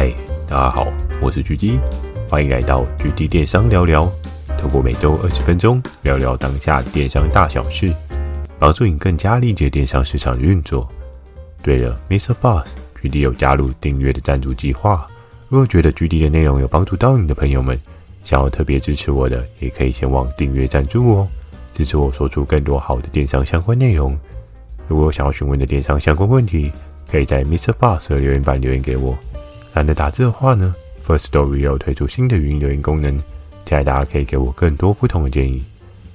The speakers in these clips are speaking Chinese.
嗨，大家好，我是狙击欢迎来到狙击电商聊聊。透过每周二十分钟聊聊当下电商大小事，帮助你更加理解电商市场的运作。对了，Mr. Boss，GD 有加入订阅的赞助计划。如果觉得 GD 的内容有帮助到你的朋友们，想要特别支持我的，也可以前往订阅赞助哦，支持我说出更多好的电商相关内容。如果有想要询问的电商相关问题，可以在 Mr. Boss 的留言板留言给我。懒得打字的话呢，Firstory 有推出新的语音留言功能，期待大家可以给我更多不同的建议。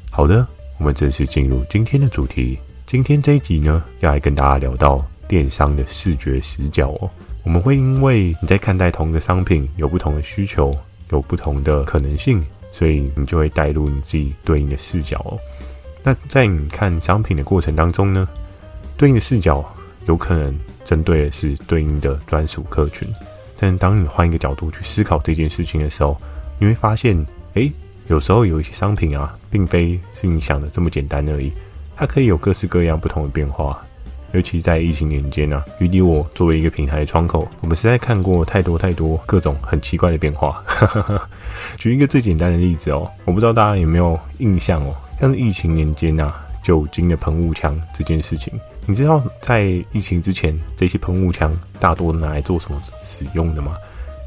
好的，我们正式进入今天的主题。今天这一集呢，要来跟大家聊到电商的视觉死角哦。我们会因为你在看待同一个商品有不同的需求，有不同的可能性，所以你就会带入你自己对应的视角哦。那在你看商品的过程当中呢，对应的视角有可能针对的是对应的专属客群。但当你换一个角度去思考这件事情的时候，你会发现，诶，有时候有一些商品啊，并非是你想的这么简单而已，它可以有各式各样不同的变化。尤其在疫情年间啊，与你我作为一个平台的窗口，我们实在看过太多太多各种很奇怪的变化。举一个最简单的例子哦，我不知道大家有没有印象哦，像是疫情年间啊，酒精的喷雾枪这件事情。你知道在疫情之前，这些喷雾枪大多拿来做什么使用的吗？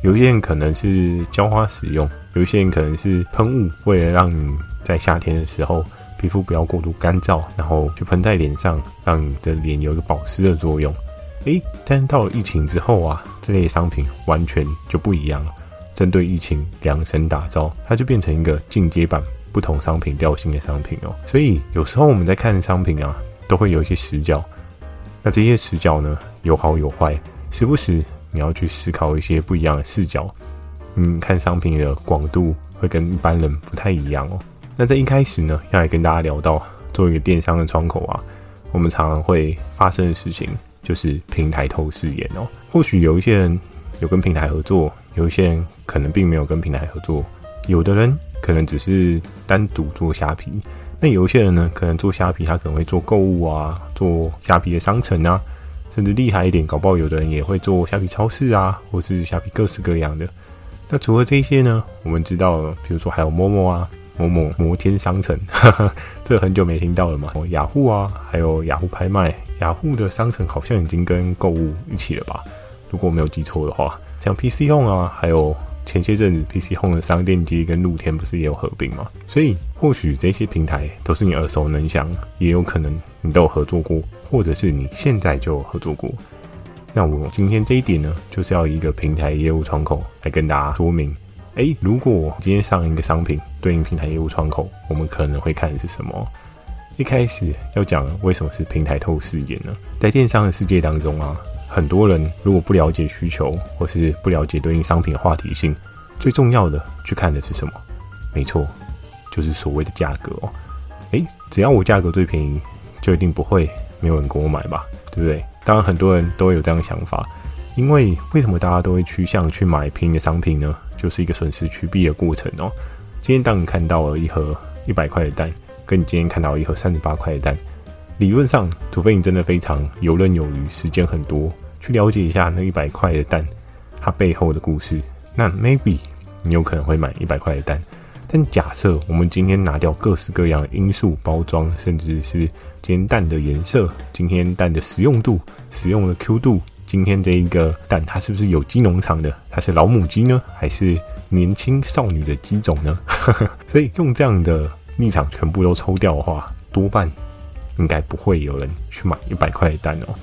有一些人可能是浇花使用，有一些人可能是喷雾，为了让你在夏天的时候皮肤不要过度干燥，然后就喷在脸上，让你的脸有一个保湿的作用。诶，但是到了疫情之后啊，这类商品完全就不一样了，针对疫情量身打造，它就变成一个进阶版不同商品调性的商品哦。所以有时候我们在看商品啊。都会有一些死角，那这些死角呢，有好有坏，时不时你要去思考一些不一样的视角。嗯，看商品的广度会跟一般人不太一样哦。那在一开始呢，要来跟大家聊到，作为一个电商的窗口啊，我们常常会发生的事情就是平台透视眼哦。或许有一些人有跟平台合作，有一些人可能并没有跟平台合作，有的人可能只是单独做虾皮。那有些人呢，可能做虾皮，他可能会做购物啊，做虾皮的商城啊，甚至厉害一点，搞不好有的人也会做虾皮超市啊，或是虾皮各式各样的。那除了这些呢，我们知道，比如说还有 Momo 啊，Momo 摩天商城，哈哈，这很久没听到了嘛。雅虎啊，还有雅虎拍卖，雅虎的商城好像已经跟购物一起了吧？如果我没有记错的话，像 PC Home 啊，还有。前些阵子，PC Home 的商店街跟露天不是也有合并吗？所以或许这些平台都是你耳熟能详，也有可能你都有合作过，或者是你现在就有合作过。那我今天这一点呢，就是要一个平台业务窗口来跟大家说明。诶，如果今天上一个商品对应平台业务窗口，我们可能会看的是什么？一开始要讲为什么是平台透视眼呢？在电商的世界当中啊。很多人如果不了解需求，或是不了解对应商品的话题性，最重要的去看的是什么？没错，就是所谓的价格哦。诶，只要我价格最便宜，就一定不会没有人跟我买吧？对不对？当然，很多人都会有这样的想法，因为为什么大家都会趋向去买便宜的商品呢？就是一个损失趋避的过程哦。今天当你看到了一盒一百块的蛋，跟你今天看到一盒三十八块的蛋。理论上，除非你真的非常游刃有余，时间很多，去了解一下那一百块的蛋，它背后的故事，那 maybe 你有可能会买一百块的蛋。但假设我们今天拿掉各式各样的因素，包装，甚至是今天蛋的颜色，今天蛋的食用度、食用的 Q 度，今天这一个蛋它是不是有机农场的？它是老母鸡呢，还是年轻少女的鸡种呢？所以用这样的立场全部都抽掉的话，多半。应该不会有人去买一百块的单哦。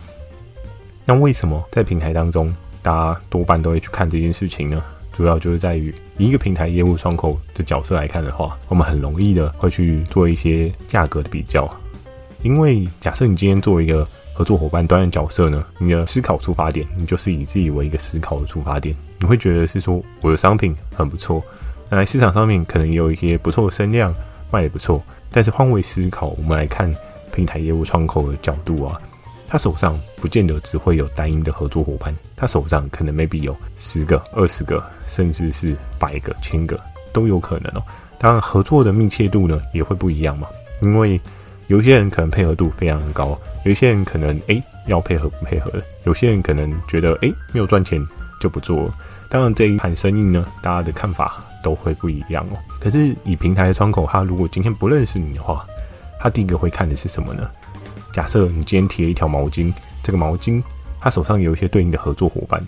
那为什么在平台当中，大家多半都会去看这件事情呢？主要就是在于一个平台业务窗口的角色来看的话，我们很容易的会去做一些价格的比较。因为假设你今天作为一个合作伙伴端的角色呢，你的思考出发点，你就是以自己为一个思考的出发点，你会觉得是说我的商品很不错，那在市场上面可能也有一些不错的声量，卖得不错。但是换位思考，我们来看。平台业务窗口的角度啊，他手上不见得只会有单一的合作伙伴，他手上可能 maybe 有十个、二十个，甚至是百个、千个都有可能哦。当然，合作的密切度呢也会不一样嘛，因为有些人可能配合度非常的高，有些人可能诶要配合不配合的，有些人可能觉得诶没有赚钱就不做了。当然，这一盘生意呢，大家的看法都会不一样哦。可是以平台的窗口，他如果今天不认识你的话，他第一个会看的是什么呢？假设你今天提了一条毛巾，这个毛巾他手上有一些对应的合作伙伴，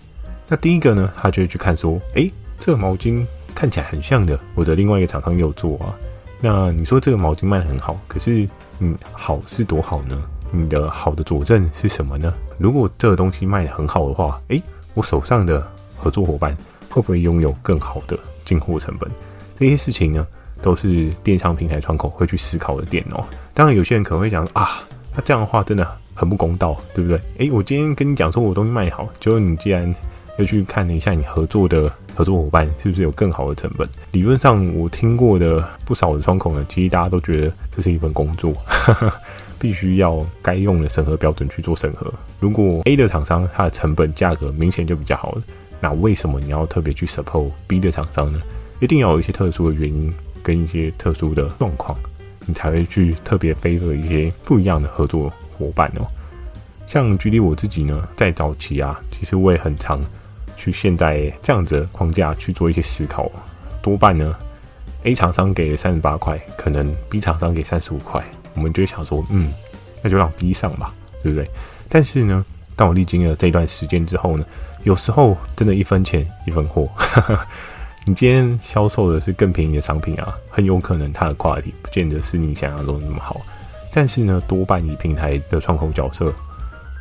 那第一个呢，他就会去看说，诶，这个毛巾看起来很像的，我的另外一个厂商也有做啊。那你说这个毛巾卖得很好，可是，嗯，好是多好呢？你的好的佐证是什么呢？如果这个东西卖得很好的话，诶，我手上的合作伙伴会不会拥有更好的进货成本？这些事情呢，都是电商平台窗口会去思考的点哦。当然，有些人可能会讲啊，那这样的话真的很不公道，对不对？诶，我今天跟你讲说我东西卖好，结果你既然又去看了一下你合作的。合作伙伴是不是有更好的成本？理论上，我听过的不少的窗口呢，其实大家都觉得这是一份工作，必须要该用的审核标准去做审核。如果 A 的厂商它的成本价格明显就比较好了，那为什么你要特别去 support B 的厂商呢？一定要有一些特殊的原因跟一些特殊的状况，你才会去特别飞和一些不一样的合作伙伴哦。像举例我自己呢，在早期啊，其实我也很常。去现在这样子的框架去做一些思考，多半呢，A 厂商给三十八块，可能 B 厂商给三十五块，我们就会想说，嗯，那就让 B 上吧，对不对？但是呢，当我历经了这段时间之后呢，有时候真的一分钱一分货，你今天销售的是更便宜的商品啊，很有可能它的 quality 不见得是你想象中那么好，但是呢，多半以平台的窗口角色。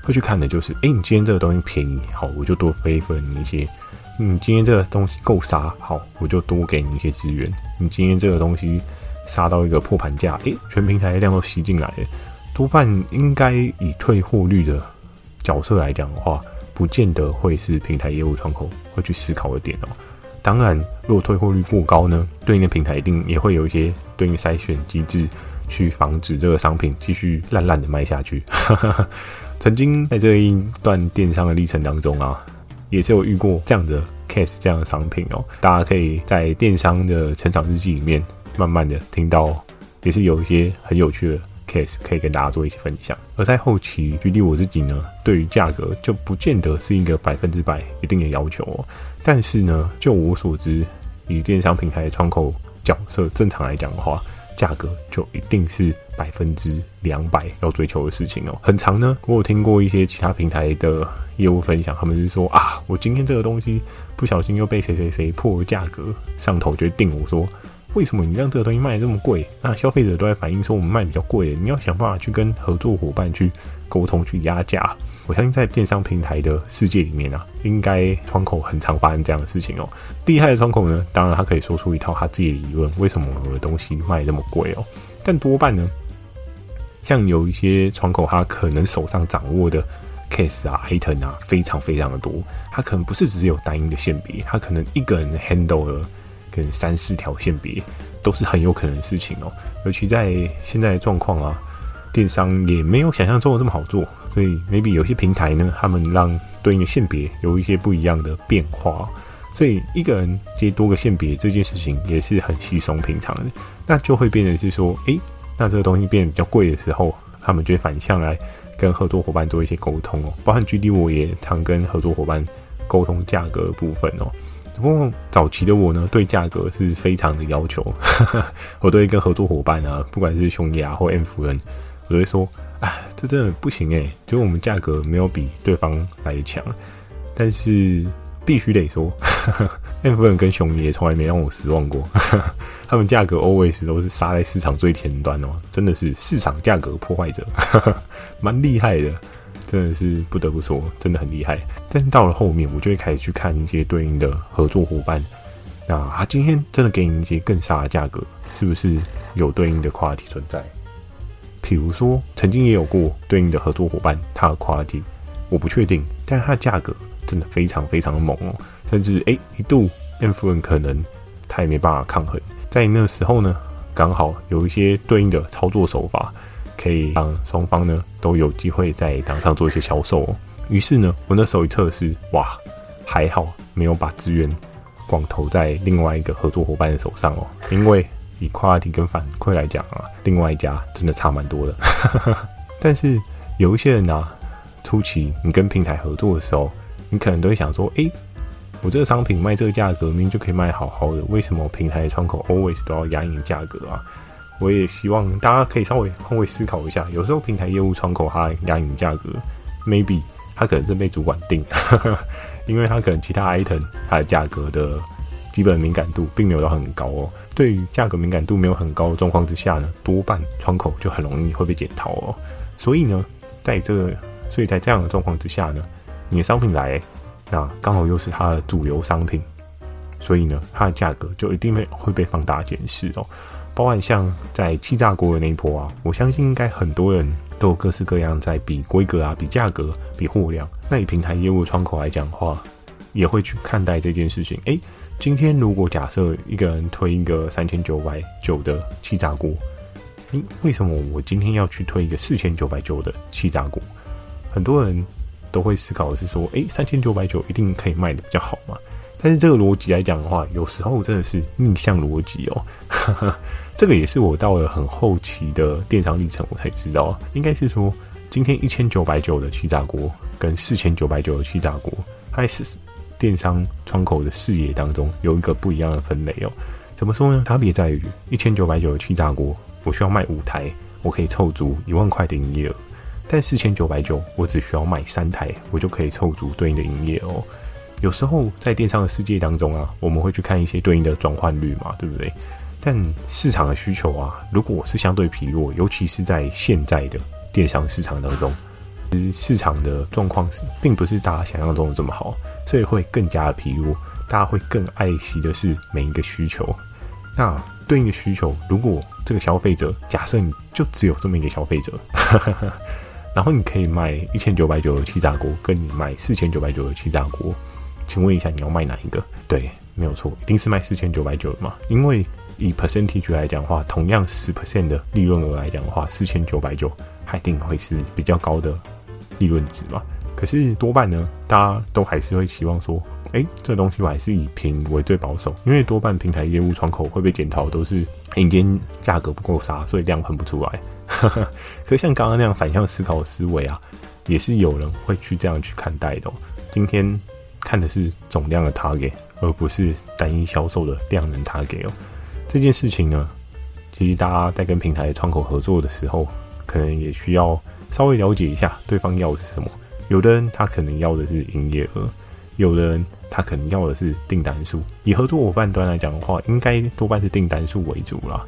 会去看的就是，哎，你今天这个东西便宜，好，我就多分分你一些；你今天这个东西够杀，好，我就多给你一些资源。你今天这个东西杀到一个破盘价，哎，全平台的量都吸进来了，多半应该以退货率的角色来讲的话，不见得会是平台业务窗口会去思考的点哦。当然，如果退货率过高呢，对应的平台一定也会有一些对应筛选机制，去防止这个商品继续烂烂的卖下去。曾经在这一段电商的历程当中啊，也是有遇过这样的 case，这样的商品哦。大家可以在电商的成长日记里面，慢慢的听到，也是有一些很有趣的 case 可以跟大家做一些分享。而在后期，举例我自己呢，对于价格就不见得是一个百分之百一定的要求哦。但是呢，就我所知，以电商平台的窗口角色正常来讲的话，价格就一定是百分之两百要追求的事情哦。很长呢，我有听过一些其他平台的业务分享，他们是说啊，我今天这个东西不小心又被谁谁谁破价格，上头决定我说，为什么你让这个东西卖这么贵？那消费者都在反映说我们卖比较贵，你要想办法去跟合作伙伴去沟通去压价。我相信在电商平台的世界里面啊，应该窗口很常发生这样的事情哦。厉害的窗口呢，当然他可以说出一套他自己的理论，为什么我的东西卖这么贵哦？但多半呢，像有一些窗口，他可能手上掌握的 case 啊、item 啊，非常非常的多。他可能不是只有单一的线别，他可能一个人 handle 了可能三四条线别，都是很有可能的事情哦。尤其在现在的状况啊，电商也没有想象中的这么好做。所以，maybe 有些平台呢，他们让对应的线别有一些不一样的变化，所以一个人接多个线别这件事情也是很稀松平常的。那就会变成是说，诶，那这个东西变得比较贵的时候，他们就会反向来跟合作伙伴做一些沟通哦。包含 G D，我也常跟合作伙伴沟通价格部分哦。不过早期的我呢，对价格是非常的要求，我对跟合作伙伴啊，不管是熊爷或 M 夫人，我都会说。啊，这真的不行诶，就我们价格没有比对方来的强，但是必须得说，M 夫人跟熊爷从来没让我失望过，他们价格 always 都是杀在市场最前端哦，真的是市场价格破坏者，蛮厉害的，真的是不得不说，真的很厉害。但是到了后面，我就会开始去看一些对应的合作伙伴，那他今天真的给你一些更杀的价格，是不是有对应的夸大体存在？比如说，曾经也有过对应的合作伙伴，他的夸大体我不确定，但他的价格真的非常非常的猛哦，甚至诶一度 M 夫人可能他也没办法抗衡，在那时候呢，刚好有一些对应的操作手法，可以让双方呢都有机会在档上做一些销售哦。于是呢，我那时候一测试，哇，还好没有把资源光投在另外一个合作伙伴的手上哦，因为。以 quality 跟反馈来讲啊，另外一家真的差蛮多的。但是有一些人呢、啊，初期你跟平台合作的时候，你可能都会想说，诶、我这个商品卖这个价格，明明就可以卖好好的，为什么平台的窗口 always 都要压你价格啊？我也希望大家可以稍微换位思考一下，有时候平台业务窗口它压你价格，maybe 它可能是被主管定，因为它可能其他 item 它的价格的基本敏感度并没有到很高哦。对于价格敏感度没有很高的状况之下呢，多半窗口就很容易会被检讨哦。所以呢，在这个，所以在这样的状况之下呢，你的商品来，那刚好又是它的主流商品，所以呢，它的价格就一定会会被放大检视哦。包含像在气炸锅的那一波啊，我相信应该很多人都有各式各样在比规格啊、比价格、比货量。那以平台业务窗口来讲的话，也会去看待这件事情。诶，今天如果假设一个人推一个三千九百九的气炸锅，诶，为什么我今天要去推一个四千九百九的气炸锅？很多人都会思考的是说，诶，三千九百九一定可以卖的比较好嘛？但是这个逻辑来讲的话，有时候真的是逆向逻辑哦。这个也是我到了很后期的电商历程，我才知道，应该是说，今天一千九百九的气炸锅跟四千九百九的气炸锅，它是电商窗口的视野当中有一个不一样的分类哦。怎么说呢？差别在于一千九百九的气炸锅，我需要卖五台，我可以凑足一万块的营业额；但四千九百九，我只需要卖三台，我就可以凑足对应的营业额哦。有时候在电商的世界当中啊，我们会去看一些对应的转换率嘛，对不对？但市场的需求啊，如果是相对疲弱，尤其是在现在的电商市场当中，其实市场的状况是并不是大家想象中的这么好，所以会更加的疲弱。大家会更爱惜的是每一个需求。那对应的需求，如果这个消费者假设你就只有这么一个消费者，然后你可以卖一千九百九十七炸锅，跟你卖四千九百九十七炸锅。请问一下，你要卖哪一个？对，没有错，一定是卖四千九百九的嘛。因为以 percentage 来讲的话，同样十 percent 的利润额来讲的话，四千九百九还定会是比较高的利润值嘛。可是多半呢，大家都还是会希望说，哎，这东西我还是以平为最保守，因为多半平台业务窗口会被检讨都是今天价格不够杀，所以量喷不出来。可是像刚刚那样反向思考的思维啊，也是有人会去这样去看待的哦。今天。看的是总量的 target，而不是单一销售的量能 target 哦。这件事情呢，其实大家在跟平台窗口合作的时候，可能也需要稍微了解一下对方要的是什么。有的人他可能要的是营业额，有的人他可能要的是订单数。以合作伙伴端来讲的话，应该多半是订单数为主啦。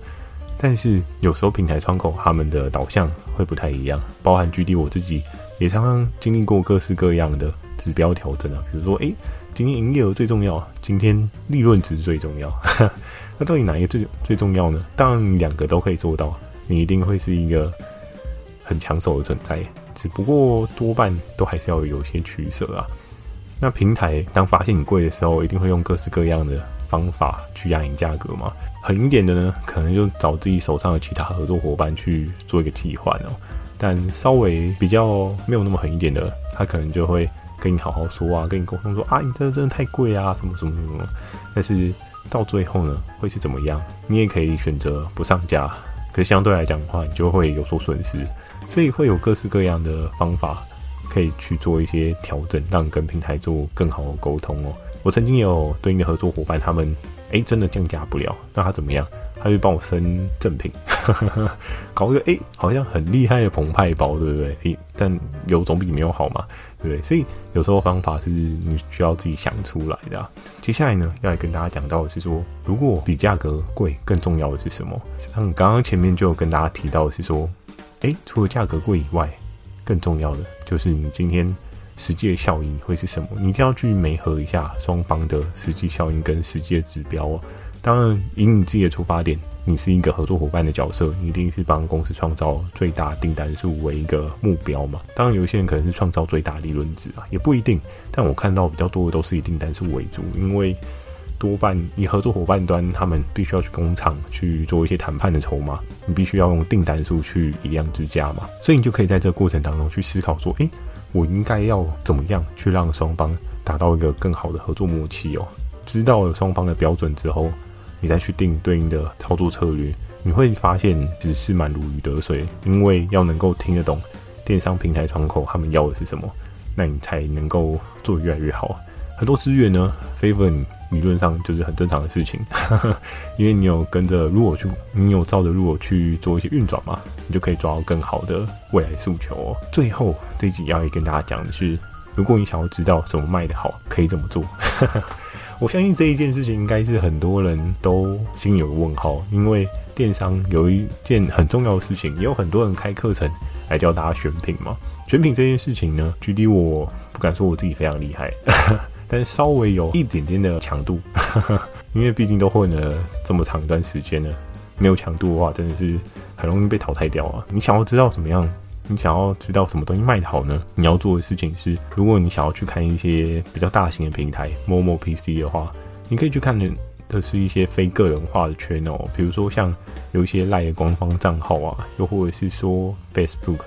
但是有时候平台窗口他们的导向会不太一样，包含 GD 我自己也常常经历过各式各样的。指标调整啊，比如说，诶，今天营业额最重要，今天利润值最重要，那到底哪一个最最重要呢？当然，两个都可以做到，你一定会是一个很抢手的存在。只不过多半都还是要有些取舍啊。那平台当发现你贵的时候，一定会用各式各样的方法去压你价格嘛。狠一点的呢，可能就找自己手上的其他合作伙伴去做一个替换哦。但稍微比较没有那么狠一点的，他可能就会。跟你好好说啊，跟你沟通说啊，你这个真的太贵啊，什么什么什么。但是到最后呢，会是怎么样？你也可以选择不上架，可是相对来讲的话，你就会有所损失。所以会有各式各样的方法可以去做一些调整，让跟平台做更好的沟通哦。我曾经有对应的合作伙伴，他们哎真的降价不了，那他怎么样？他就帮我升赠品，搞一个哎好像很厉害的澎湃包，对不对？诶，但有总比没有好嘛。对不对，所以有时候方法是你需要自己想出来的。接下来呢，要来跟大家讲到的是说，如果比价格贵更重要的是什么？像刚刚前面就有跟大家提到的是说，诶，除了价格贵以外，更重要的就是你今天实际的效益会是什么？你一定要去媒合一下双方的实际效应跟实际的指标哦。当然，以你自己的出发点。你是一个合作伙伴的角色，你一定是帮公司创造最大订单数为一个目标嘛？当然，有些人可能是创造最大利润值啊，也不一定。但我看到比较多的都是以订单数为主，因为多半以合作伙伴端，他们必须要去工厂去做一些谈判的筹码，你必须要用订单数去以量制价嘛。所以你就可以在这个过程当中去思考说，诶，我应该要怎么样去让双方达到一个更好的合作默契哦？知道了双方的标准之后。你再去定对应的操作策略，你会发现只是蛮如鱼得水，因为要能够听得懂电商平台窗口他们要的是什么，那你才能够做越来越好。很多资源呢，飞分理论上就是很正常的事情，因为你有跟着路我去，你有照着路我去做一些运转嘛，你就可以抓到更好的未来诉求。最后这一集要跟大家讲的是，如果你想要知道怎么卖得好，可以怎么做。我相信这一件事情应该是很多人都心里有个问号，因为电商有一件很重要的事情，也有很多人开课程来教大家选品嘛。选品这件事情呢，距离我不敢说我自己非常厉害，但稍微有一点点的强度，因为毕竟都混了这么长一段时间了，没有强度的话，真的是很容易被淘汰掉啊。你想要知道怎么样？你想要知道什么东西卖得好呢？你要做的事情是，如果你想要去看一些比较大型的平台，Momo PC 的话，你可以去看的是一些非个人化的 channel，比如说像有一些赖的官方账号啊，又或者是说 Facebook，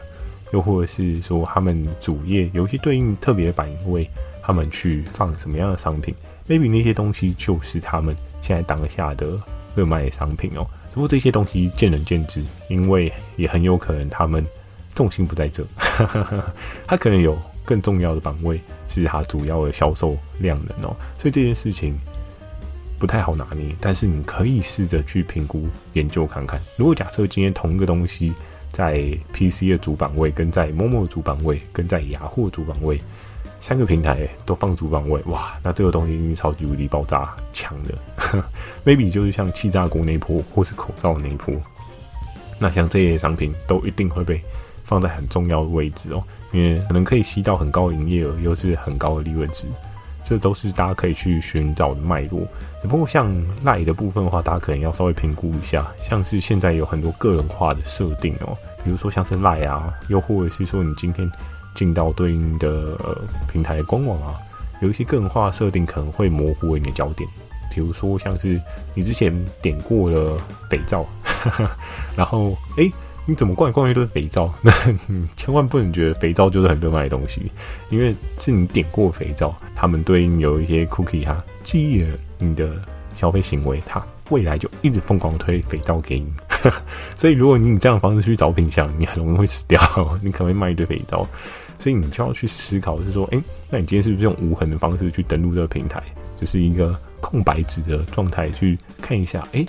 又或者是说他们主页有一些对应特别的版位，他们去放什么样的商品，maybe 那些东西就是他们现在当下的热卖的商品哦。不过这些东西见仁见智，因为也很有可能他们。重心不在这，它可能有更重要的版位是它主要的销售量能哦，所以这件事情不太好拿捏。但是你可以试着去评估研究看看。如果假设今天同一个东西在 PC 的主板位、跟在 Momo 的主板位、跟在雅虎的主板位三个平台都放主板位，哇，那这个东西一定超级无敌爆炸强的。Maybe 就是像气炸锅那一波，或是口罩那一波，那像这些商品都一定会被。放在很重要的位置哦，因为可能可以吸到很高营业额，又是很高的利润值，这都是大家可以去寻找的脉络。只不过像赖的部分的话，大家可能要稍微评估一下，像是现在有很多个人化的设定哦，比如说像是赖啊，又或者是说你今天进到对应的、呃、平台的官网啊，有一些个人化设定可能会模糊你的焦点，比如说像是你之前点过了肥皂，然后哎。诶你怎么逛一逛一堆肥皂？那你千万不能觉得肥皂就是很热卖的东西，因为是你点过肥皂，他们对应有一些 cookie 哈，记忆了你的消费行为，它未来就一直疯狂推肥皂给你。所以如果你以这样的方式去找品项，你很容易会死掉，你可能会卖一堆肥皂。所以你就要去思考，是说，哎、那你今天是不是用无痕的方式去登录这个平台，就是一个空白纸的状态去看一下，哎、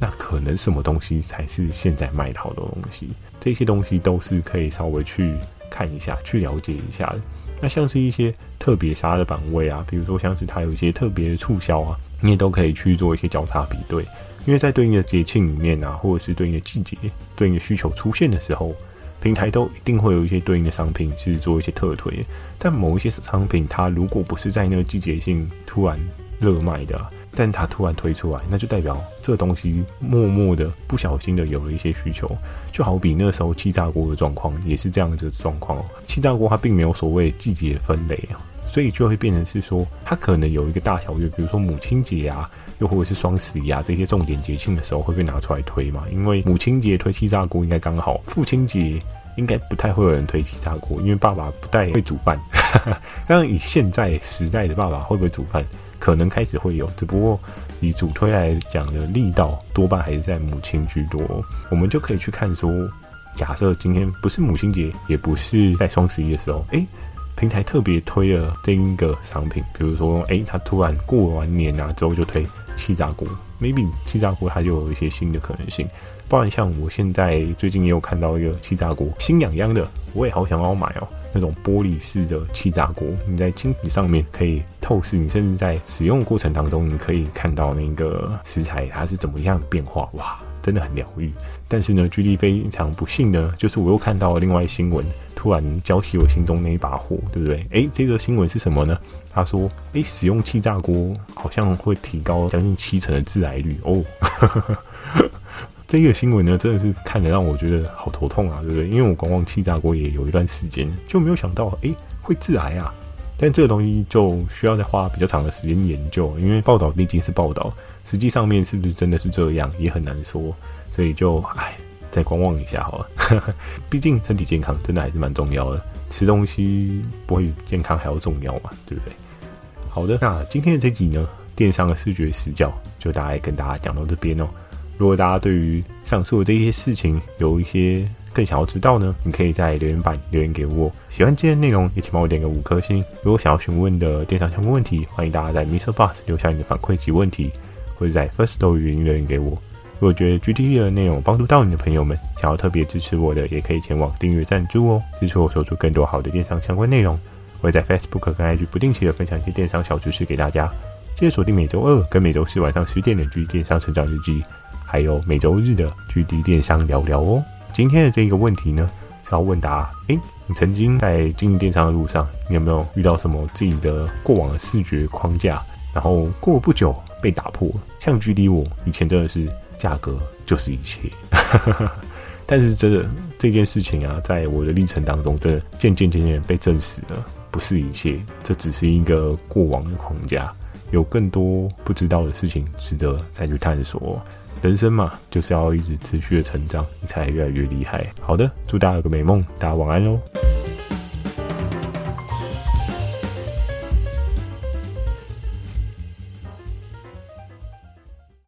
那可能什么东西才是现在卖的好的东西？这些东西都是可以稍微去看一下、去了解一下的。那像是一些特别杀的版位啊，比如说像是它有一些特别的促销啊，你也都可以去做一些交叉比对。因为在对应的节庆里面啊，或者是对应的季节、对应的需求出现的时候，平台都一定会有一些对应的商品是做一些特推。但某一些商品，它如果不是在那个季节性突然热卖的，但它突然推出来，那就代表这个东西默默的、不小心的有了一些需求，就好比那时候气炸锅的状况也是这样子的状况哦。气炸锅它并没有所谓季节分类啊，所以就会变成是说，它可能有一个大小月，比如说母亲节啊，又或者是双十一啊这些重点节庆的时候会被拿出来推嘛。因为母亲节推气炸锅应该刚好，父亲节应该不太会有人推气炸锅，因为爸爸不太会煮饭。当然，以现在时代的爸爸会不会煮饭？可能开始会有，只不过以主推来讲的力道，多半还是在母亲居多。我们就可以去看说，假设今天不是母亲节，也不是在双十一的时候，诶，平台特别推了这一个商品，比如说，诶，他突然过完年啊之后就推气炸锅，maybe 气炸锅它就有一些新的可能性。不然像我现在最近也有看到一个气炸锅，心痒痒的，我也好想要买哦。那种玻璃式的气炸锅，你在清洗上面可以透视，你甚至在使用过程当中，你可以看到那个食材它是怎么样的变化，哇，真的很疗愈。但是呢，GD 非常不幸呢，就是我又看到另外新闻，突然浇熄我心中那一把火，对不对？诶，这个新闻是什么呢？他说，诶，使用气炸锅好像会提高将近七成的致癌率哦。这个新闻呢，真的是看得让我觉得好头痛啊，对不对？因为我观望气炸锅也有一段时间，就没有想到，诶，会致癌啊！但这个东西就需要再花比较长的时间研究，因为报道毕竟是报道，实际上面是不是真的是这样，也很难说。所以就，唉，再观望一下好了。毕竟身体健康真的还是蛮重要的，吃东西不会比健康还要重要嘛，对不对？好的，那今天的这集呢，电商的视觉视角，就大概跟大家讲到这边哦。如果大家对于上述的这些事情有一些更想要知道呢？你可以在留言板留言给我。喜欢今天的内容，也请帮我点个五颗星。如果想要询问的电商相关问题，欢迎大家在 MixerBox 留下你的反馈及问题，或者在 Firstory 语音留言给我。如果觉得 GTD 的内容帮助到你的朋友们，想要特别支持我的，也可以前往订阅赞助哦，支持我说出更多好的电商相关内容。我会在 Facebook 跟 IG 不定期的分享一些电商小知识给大家。记得锁定每周二跟每周四晚上十点的 GD 电商成长日记，还有每周日的 GD 电商聊聊哦。今天的这个问题呢，是要问答：诶，你曾经在经营电商的路上，你有没有遇到什么自己的过往的视觉框架？然后过不久被打破？像 GD 我以前真的是。价格就是一切，但是真的这件事情啊，在我的历程当中，真的渐渐渐渐被证实了，不是一切，这只是一个过往的框架，有更多不知道的事情值得再去探索。人生嘛，就是要一直持续的成长，你才越来越厉害。好的，祝大家有个美梦，大家晚安喽。